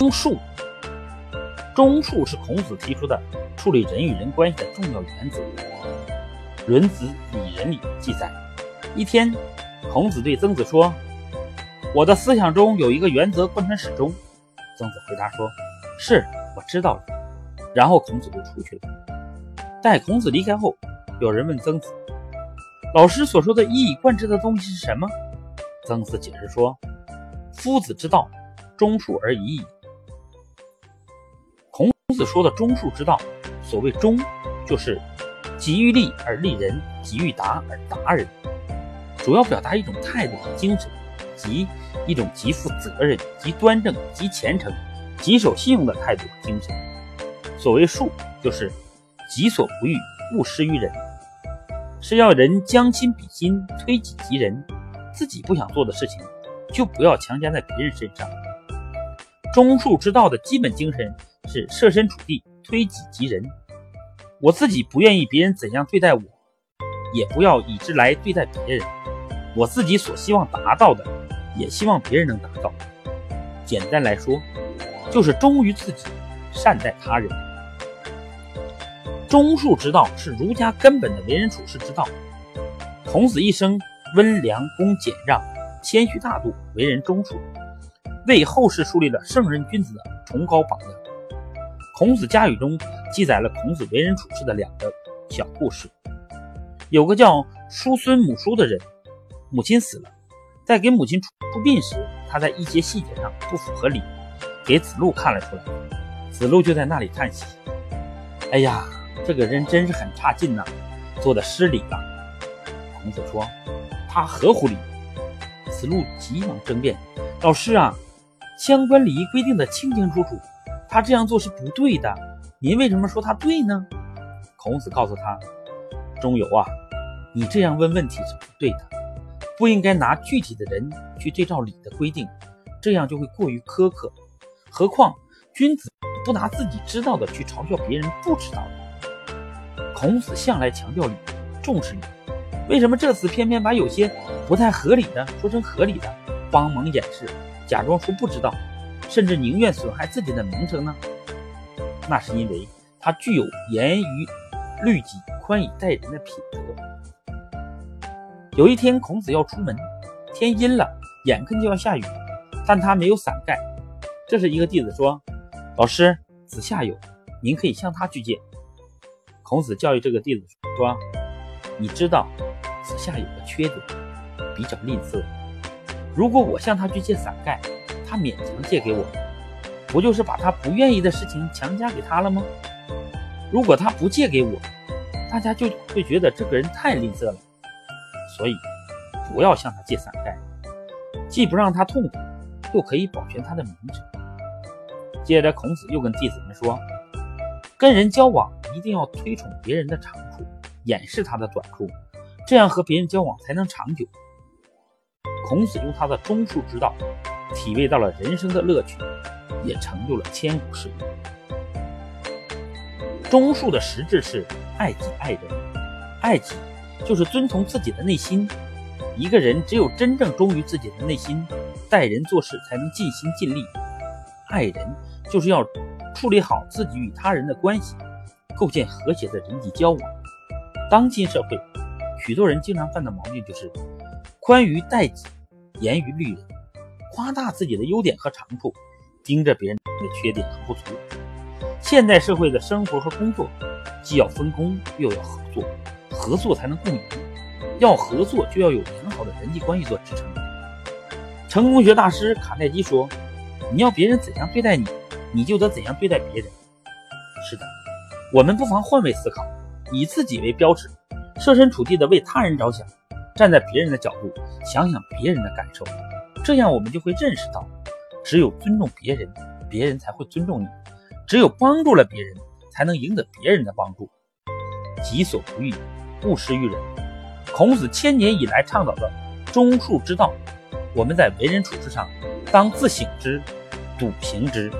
中术，中术是孔子提出的处理人与人关系的重要原则。《论子·以仁》里记载，一天，孔子对曾子说：“我的思想中有一个原则贯穿始终。”曾子回答说：“是，我知道了。”然后孔子就出去了。待孔子离开后，有人问曾子：“老师所说的一以贯之的东西是什么？”曾子解释说：“夫子之道，忠恕而已矣。”孔子说的忠恕之道，所谓忠，就是急于利而利人，急于达而达人，主要表达一种态度和精神，即一种极负责任、极端正、极虔诚、极守信用的态度和精神。所谓恕，就是己所不欲，勿施于人，是要人将心比心，推己及人，自己不想做的事情，就不要强加在别人身上。忠恕之道的基本精神。是设身处地，推己及人。我自己不愿意别人怎样对待我，也不要以之来对待别人。我自己所希望达到的，也希望别人能达到。简单来说，就是忠于自己，善待他人。忠恕之道是儒家根本的为人处事之道。孔子一生温良恭俭让，谦虚大度，为人忠恕，为后世树立了圣人君子的崇高榜样。孔子家语中记载了孔子为人处事的两个小故事。有个叫叔孙母叔的人，母亲死了，在给母亲出殡时，他在一些细节上不符合礼，给子路看了出来。子路就在那里叹息：“哎呀，这个人真是很差劲呐，做的失礼了。”孔子说：“他合乎礼。”子路急忙争辩：“老师啊，相关礼仪规定的清清楚楚。”他这样做是不对的，您为什么说他对呢？孔子告诉他：“中游啊，你这样问问题是不对的，不应该拿具体的人去对照礼的规定，这样就会过于苛刻。何况君子不拿自己知道的去嘲笑别人不知道的。孔子向来强调礼，重视礼，为什么这次偏偏把有些不太合理的说成合理的，帮忙掩饰，假装说不知道？”甚至宁愿损害自己的名声呢？那是因为他具有严于律己、宽以待人的品德。有一天，孔子要出门，天阴了，眼看就要下雨，但他没有伞盖。这时，一个弟子说：“老师，子夏有，您可以向他去借。”孔子教育这个弟子说：“你知道，子夏有个缺点，比较吝啬。如果我向他去借伞盖，”他勉强借给我，不就是把他不愿意的事情强加给他了吗？如果他不借给我，大家就会觉得这个人太吝啬了。所以，不要向他借伞盖，既不让他痛苦，又可以保全他的名声。接着，孔子又跟弟子们说：“跟人交往一定要推崇别人的长处，掩饰他的短处，这样和别人交往才能长久。”孔子用他的忠恕之道。体味到了人生的乐趣，也成就了千古事业。忠恕的实质是爱己爱人，爱己就是遵从自己的内心。一个人只有真正忠于自己的内心，待人做事才能尽心尽力。爱人就是要处理好自己与他人的关系，构建和谐的人际交往。当今社会，许多人经常犯的毛病就是宽于待己，严于律人。夸大自己的优点和长处，盯着别人的缺点和不足。现代社会的生活和工作，既要分工，又要合作，合作才能共赢。要合作，就要有良好的人际关系做支撑。成功学大师卡耐基说：“你要别人怎样对待你，你就得怎样对待别人。”是的，我们不妨换位思考，以自己为标尺，设身处地的为他人着想，站在别人的角度，想想别人的感受。这样，我们就会认识到，只有尊重别人，别人才会尊重你；只有帮助了别人，才能赢得别人的帮助。己所不欲，勿施于人。孔子千年以来倡导的忠恕之道，我们在为人处事上，当自省之，笃行之。